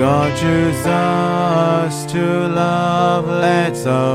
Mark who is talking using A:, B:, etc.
A: God choose us to love, let's all